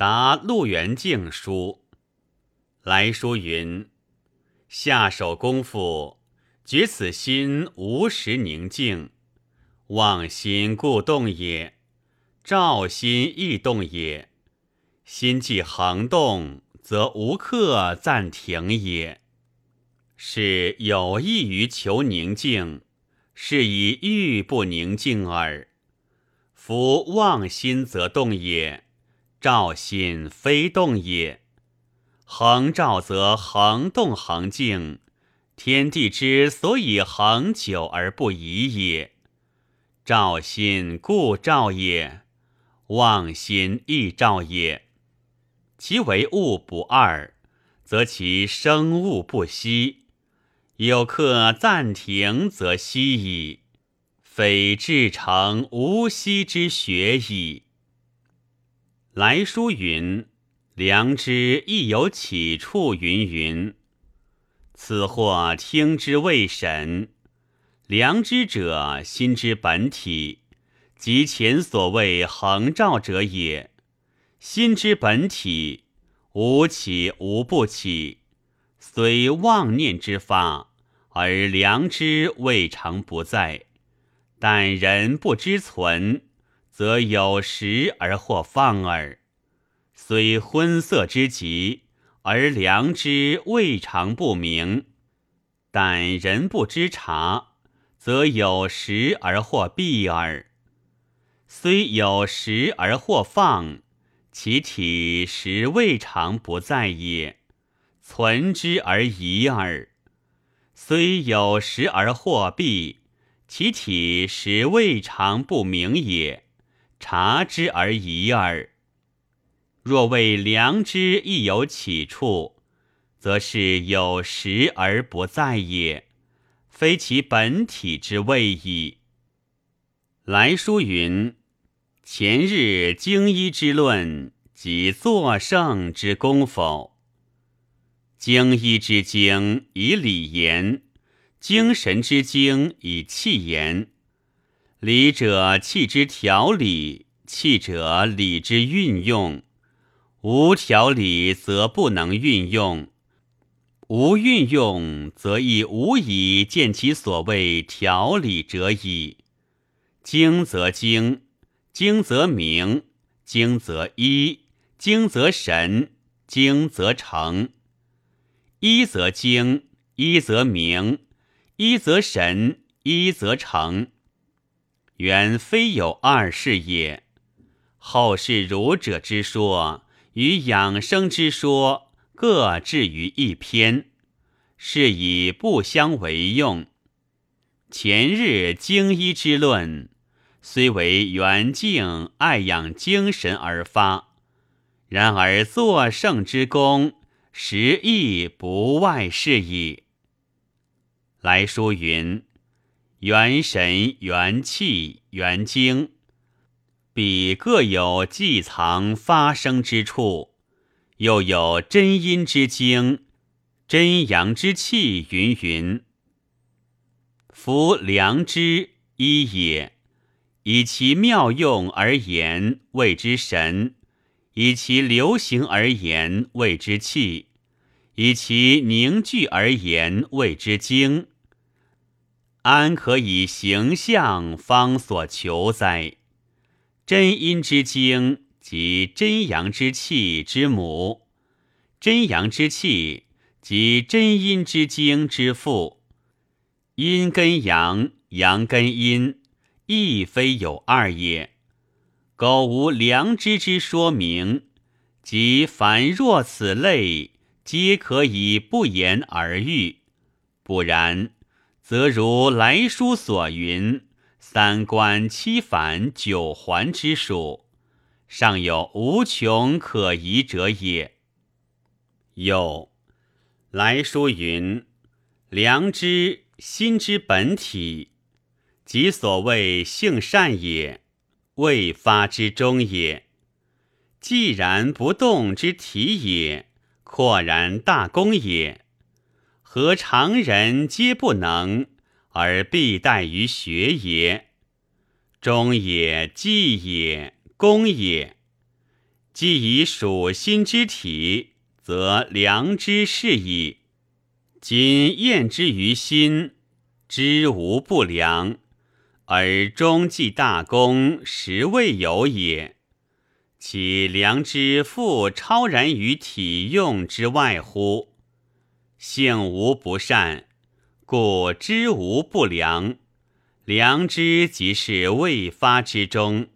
答陆元敬书，来书云：下手功夫，觉此心无时宁静，妄心故动也；照心亦动也。心既恒动，则无刻暂停也。是有益于求宁静，是以欲不宁静耳。夫妄心则动也，照心非动也。恒照则恒动恒静，天地之所以恒久而不移也。照心故照也，妄心亦照也。其为物不二，则其生物不息。有客暂停，则息矣，非至诚无息之学矣。来书云：“良知亦有起处。”云云。此或听之未审。良知者，心之本体，即前所谓恒照者也。心之本体，无起无不起，虽妄念之发，而良知未尝不在。但人不知存，则有时而或放耳；虽昏色之极，而良知未尝不明。但人不知察，则有时而或闭耳；虽有时而或放。其体实未尝不在也，存之而已耳。虽有时而或避，其体实未尝不明也，察之而已耳。若谓良知亦有起处，则是有时而不在也，非其本体之谓矣。来书云。前日经医之论，即作圣之功否？经医之经以理言，精神之精以气言。理者气之调理，气者理之运用。无调理则不能运用，无运用则亦无以见其所谓调理者矣。精则精。精则明，精则一，精则神，精则成。一则精，一则明，一则神，一则成。原非有二事也。后世儒者之说与养生之说各置于一篇，是以不相为用。前日经医之论。虽为元敬爱养精神而发，然而作圣之功，实亦不外是矣。来书云：元神、元气、元精，彼各有寄藏发生之处，又有真阴之精、真阳之气，云云。夫良知一也。以其妙用而言，谓之神；以其流行而言，谓之气；以其凝聚而言，谓之精。安可以形象方所求哉？真阴之精，即真阳之气之母；真阳之气，即真阴之精之父。阴跟阳，阳跟阴。亦非有二也，苟无良知之说明，即凡若此类，皆可以不言而喻。不然，则如来书所云，三观七反九环之属，尚有无穷可疑者也。有来书云，良知心之本体。即所谓性善也，未发之中也；既然不动之体也，阔然大功也。何常人皆不能，而必待于学也？忠也，计也，功也。既以属心之体，则良知是矣。今验之于心，知无不良，而终计大功，实未有也。其良知复超然于体用之外乎？性无不善，故知无不良。良知即是未发之中，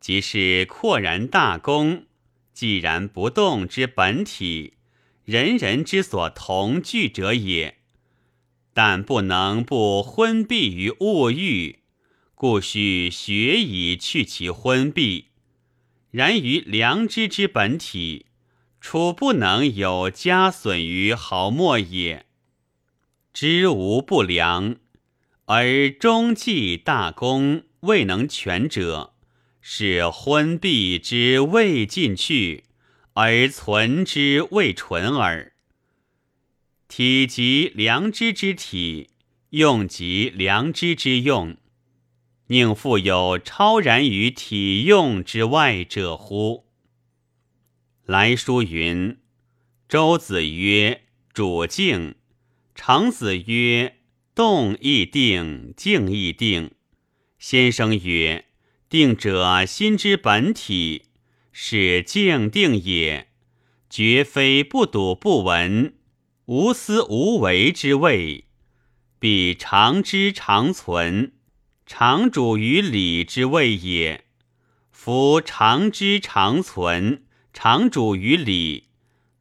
即是阔然大功，既然不动之本体，人人之所同具者也。但不能不昏蔽于物欲，故须学以去其昏蔽。然于良知之本体，处不能有加损于毫末也。知无不良，而终计大功未能全者，是昏蔽之未尽去，而存之未纯耳。体即良知之体，用即良知之用。宁复有超然于体用之外者乎？来书云：“周子曰：‘主静。’程子曰：‘动亦定，静亦定。’先生曰：‘定者心之本体，是静定也，绝非不睹不闻、无思无为之谓，必常知常存。’”常主于理之谓也。夫常知常存，常主于理，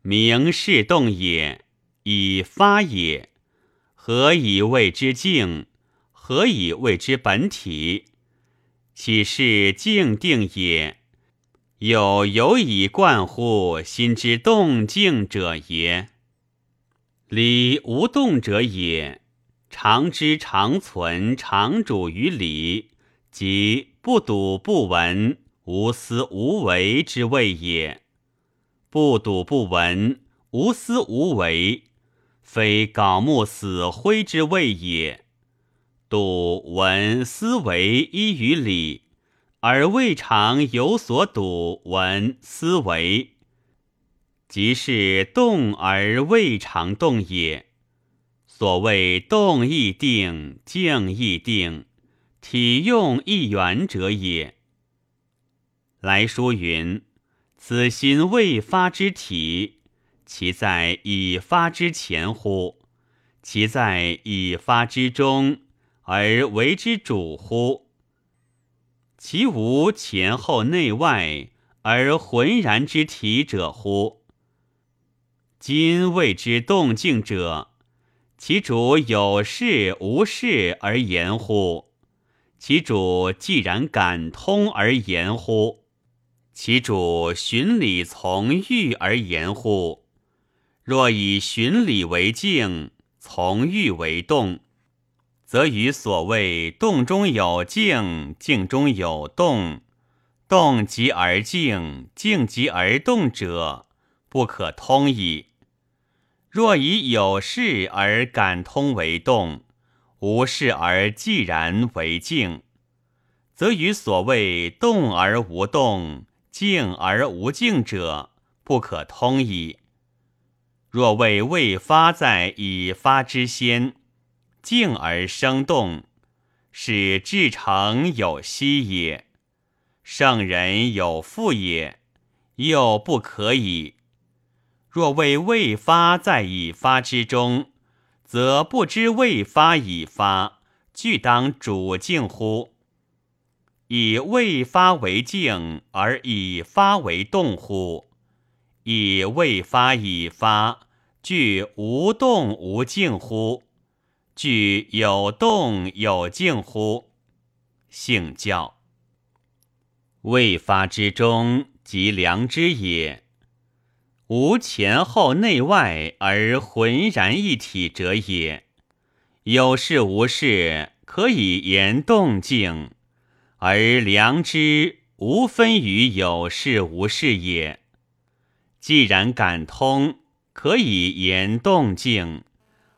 明是动也，以发也。何以谓之静？何以谓之本体？岂是静定也？有有以贯乎心之动静者也。理无动者也。常知常存，常主于理，即不睹不闻，无思无为之谓也。不睹不闻，无思无为，非槁木死灰之谓也。睹闻思为依于理，而未尝有所睹闻思为，即是动而未尝动也。所谓动亦定，静亦定，体用亦圆者也。来书云：“此心未发之体，其在已发之前乎？其在已发之中而为之主乎？其无前后内外而浑然之体者乎？今谓之动静者。”其主有事无事而言乎？其主既然感通而言乎？其主循理从欲而言乎？若以循理为静，从欲为动，则与所谓动中有静，静中有动，动即而静，静即而动者，不可通矣。若以有事而感通为动，无事而既然为静，则与所谓动而无动、静而无静者不可通矣。若谓未发在已发之先，静而生动，使至诚有息也；圣人有复也，又不可以。若谓未发在已发之中，则不知未发已发，俱当主静乎？以未发为静，而以发为动乎？以未发已发，具无动无静乎？具有动有静乎？性教未发之中，即良知也。无前后内外而浑然一体者也。有事无事，可以言动静，而良知无分于有事无事也。既然感通，可以言动静，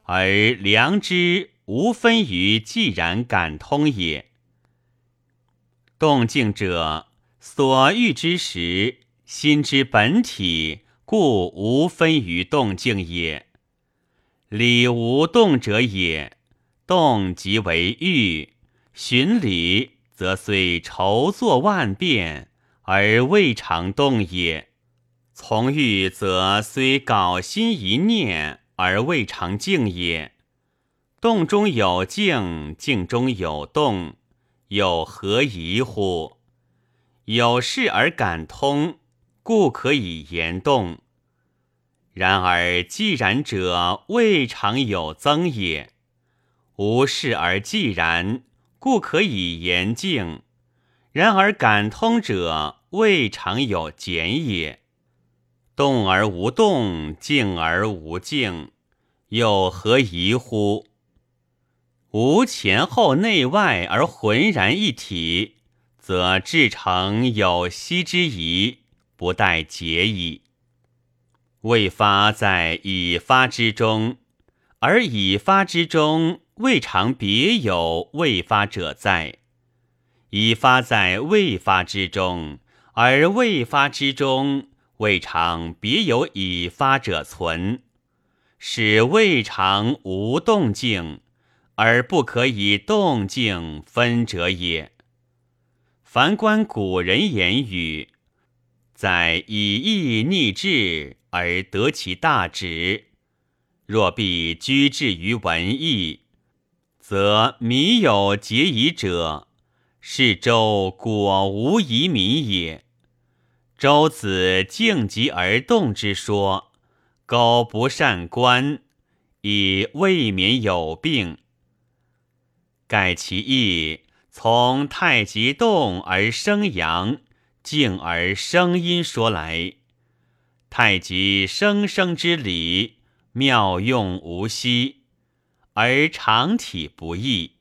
而良知无分于既然感通也。动静者，所欲之时，心之本体，故无分于动静也。理无动者也，动即为欲，循理则虽筹作万变，而未尝动也；从欲则虽搞心一念，而未尝静也。动中有静，静中有动，有何疑乎？有事而感通，故可以言动。然而既然者，未尝有增也；无事而既然，故可以言静。然而感通者，未尝有减也。动而无动，静而无静，有何疑乎？无前后内外而浑然一体。则至诚有息之疑，不待结矣。未发在已发之中，而已发之中未尝别有未发者在；已发在未发之中，而未发之中未尝别有已发者存，使未尝无动静，而不可以动静分者也。凡观古人言语，在以义逆志而得其大旨；若必居志于文义，则迷有结疑者，是周果无疑民也。周子静极而动之说，苟不善观，以未免有病。盖其意。从太极动而生阳，静而生阴说来，太极生生之理妙用无息，而常体不易。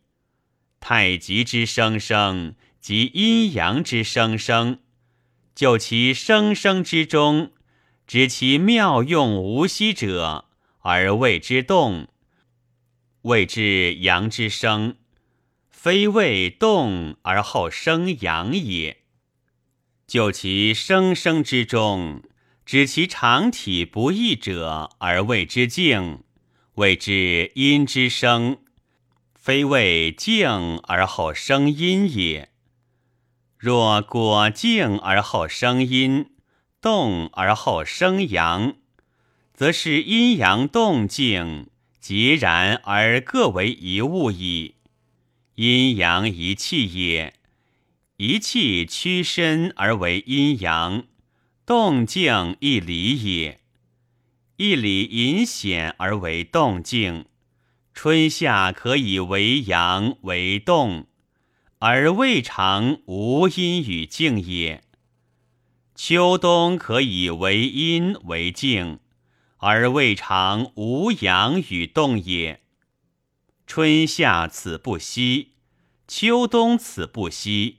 太极之生生即阴阳之生生，就其生生之中，知其妙用无息者，而谓之动，谓之阳之生。非谓动而后生阳也。就其生生之中，知其常体不易者，而谓之静，谓之阴之生。非谓静而后生阴也。若果静而后生阴，动而后生阳，则是阴阳动静截然而各为一物矣。阴阳一气也，一气屈伸而为阴阳，动静一理也；一理隐显而为动静。春夏可以为阳为动，而未尝无阴与静也；秋冬可以为阴为静，而未尝无阳与动也。春夏此不息，秋冬此不息，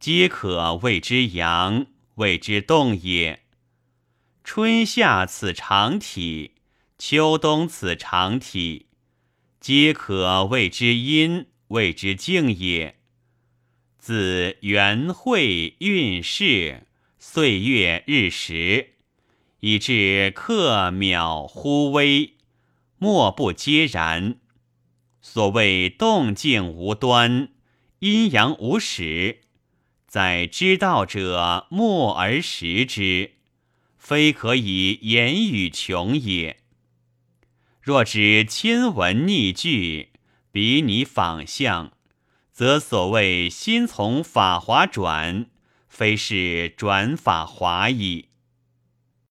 皆可谓之阳，谓之动也。春夏此长体，秋冬此长体，皆可谓之阴，谓之静也。自元会运势，岁月日时，以至刻秒忽微，莫不皆然。所谓动静无端，阴阳无始，在知道者默而识之，非可以言语穷也。若知亲闻逆句，比拟仿象，则所谓心从法华转，非是转法华矣。